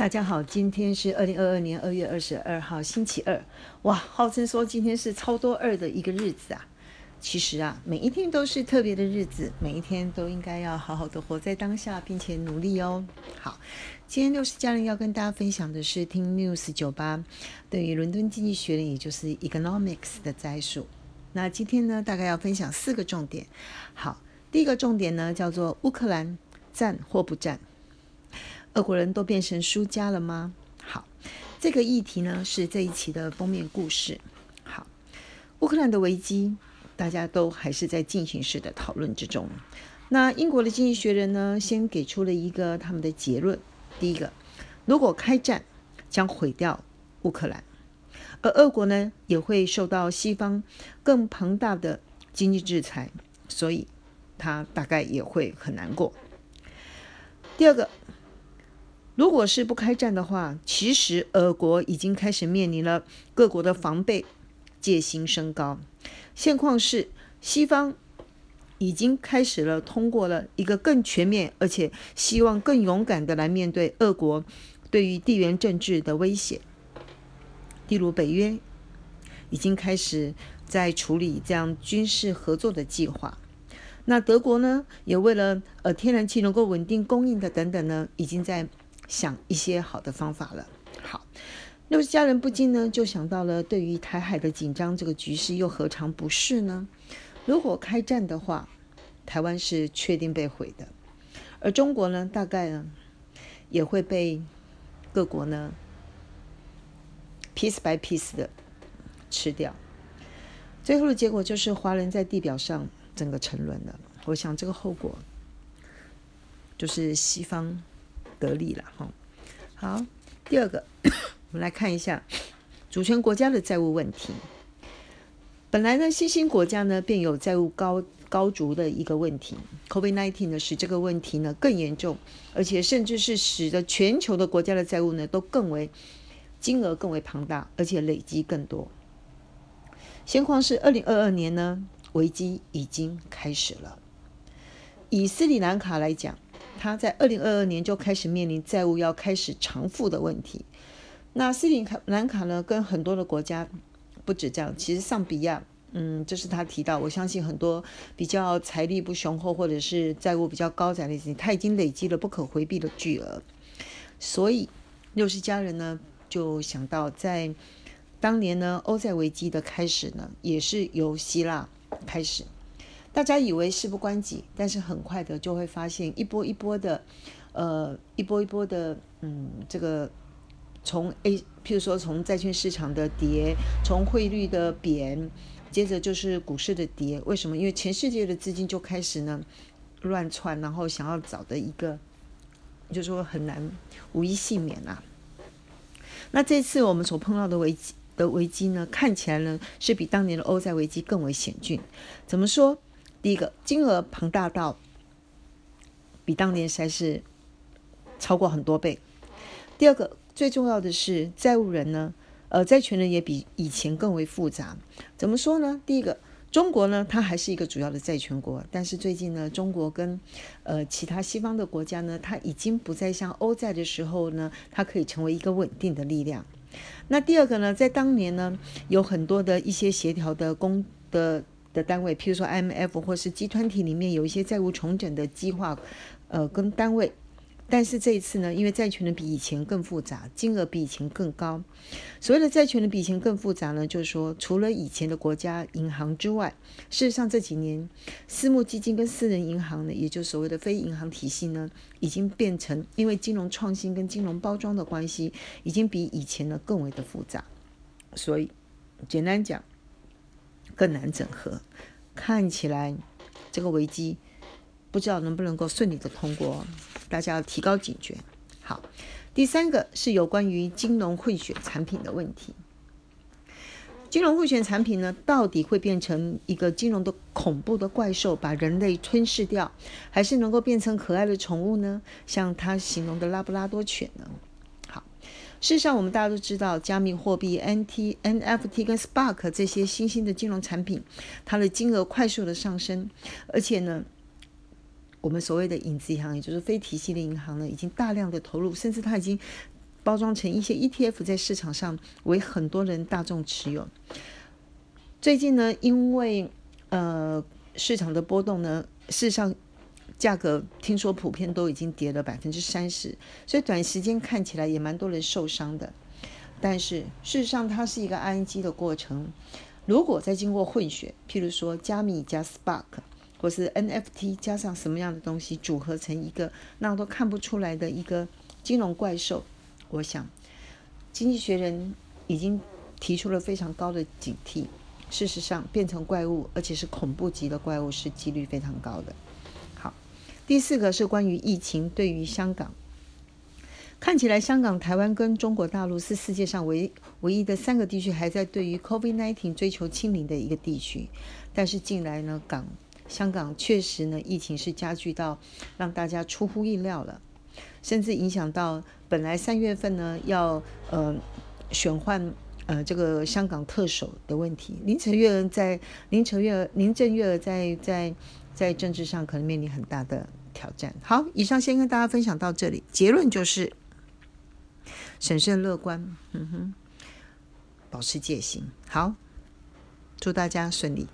大家好，今天是二零二二年二月二十二号，星期二。哇，号称说今天是超多二的一个日子啊。其实啊，每一天都是特别的日子，每一天都应该要好好的活在当下，并且努力哦。好，今天六十家人要跟大家分享的是听 News 酒吧对于伦敦经济学的，也就是 Economics 的摘述。那今天呢，大概要分享四个重点。好，第一个重点呢，叫做乌克兰战或不战。俄国人都变成输家了吗？好，这个议题呢是这一期的封面故事。好，乌克兰的危机，大家都还是在进行式的讨论之中。那英国的经济学人呢，先给出了一个他们的结论：第一个，如果开战将毁掉乌克兰，而俄国呢也会受到西方更庞大的经济制裁，所以他大概也会很难过。第二个。如果是不开战的话，其实俄国已经开始面临了各国的防备戒心升高。现况是，西方已经开始了通过了一个更全面，而且希望更勇敢的来面对俄国对于地缘政治的威胁。例如，北约已经开始在处理这样军事合作的计划。那德国呢，也为了呃天然气能够稳定供应的等等呢，已经在。想一些好的方法了。好，六家人不禁呢就想到了，对于台海的紧张这个局势，又何尝不是呢？如果开战的话，台湾是确定被毁的，而中国呢，大概呢也会被各国呢 piece by piece 的吃掉。最后的结果就是华人在地表上整个沉沦了。我想这个后果就是西方。得利了哈，好，第二个，我们来看一下主权国家的债务问题。本来呢，新兴国家呢便有债务高高筑的一个问题，COVID-19 呢使这个问题呢更严重，而且甚至是使得全球的国家的债务呢都更为金额更为庞大，而且累积更多。现况是二零二二年呢，危机已经开始了。以斯里兰卡来讲。他在二零二二年就开始面临债务要开始偿付的问题。那斯里兰卡呢，跟很多的国家不止这样，其实上比亚，嗯，这是他提到。我相信很多比较财力不雄厚或者是债务比较高的事情，他已经累积了不可回避的巨额。所以六十家人呢，就想到在当年呢，欧债危机的开始呢，也是由希腊开始。大家以为事不关己，但是很快的就会发现一波一波的，呃，一波一波的，嗯，这个从 A，譬如说从债券市场的跌，从汇率的贬，接着就是股市的跌。为什么？因为全世界的资金就开始呢乱窜，然后想要找的一个，就是说很难无一幸免啊。那这次我们所碰到的危机的危机呢，看起来呢是比当年的欧债危机更为险峻。怎么说？第一个金额庞大到比当年实在是超过很多倍。第二个最重要的是债务人呢，呃，债权人也比以前更为复杂。怎么说呢？第一个，中国呢，它还是一个主要的债权国，但是最近呢，中国跟呃其他西方的国家呢，它已经不再像欧债的时候呢，它可以成为一个稳定的力量。那第二个呢，在当年呢，有很多的一些协调的公的。的单位，譬如说 IMF 或是集团体里面有一些债务重整的计划，呃，跟单位。但是这一次呢，因为债权人比以前更复杂，金额比以前更高。所谓的债权人比以前更复杂呢，就是说，除了以前的国家银行之外，事实上这几年私募基金跟私人银行呢，也就所谓的非银行体系呢，已经变成因为金融创新跟金融包装的关系，已经比以前呢更为的复杂。所以，简单讲。更难整合，看起来这个危机不知道能不能够顺利的通过，大家要提高警觉。好，第三个是有关于金融混血产品的问题。金融混血产品呢，到底会变成一个金融的恐怖的怪兽，把人类吞噬掉，还是能够变成可爱的宠物呢？像他形容的拉布拉多犬呢？事实上，我们大家都知道，加密货币、NT、NFT 跟 Spark 这些新兴的金融产品，它的金额快速的上升，而且呢，我们所谓的影子银行，也就是非体系的银行呢，已经大量的投入，甚至它已经包装成一些 ETF 在市场上为很多人大众持有。最近呢，因为呃市场的波动呢，事实上价格听说普遍都已经跌了百分之三十，所以短时间看起来也蛮多人受伤的。但是事实上它是一个 ING 的过程，如果再经过混血，譬如说加密加 Spark，或是 NFT 加上什么样的东西组合成一个那都看不出来的一个金融怪兽，我想经济学人已经提出了非常高的警惕。事实上，变成怪物，而且是恐怖级的怪物，是几率非常高的。第四个是关于疫情对于香港，看起来香港、台湾跟中国大陆是世界上唯唯一的三个地区还在对于 COVID-19 追求清零的一个地区。但是近来呢，港香港确实呢，疫情是加剧到让大家出乎意料了，甚至影响到本来三月份呢要呃选换。呃，这个香港特首的问题，林郑月在林郑月林郑月娥在在在政治上可能面临很大的挑战。好，以上先跟大家分享到这里，结论就是审慎乐观，嗯哼，保持戒心。好，祝大家顺利。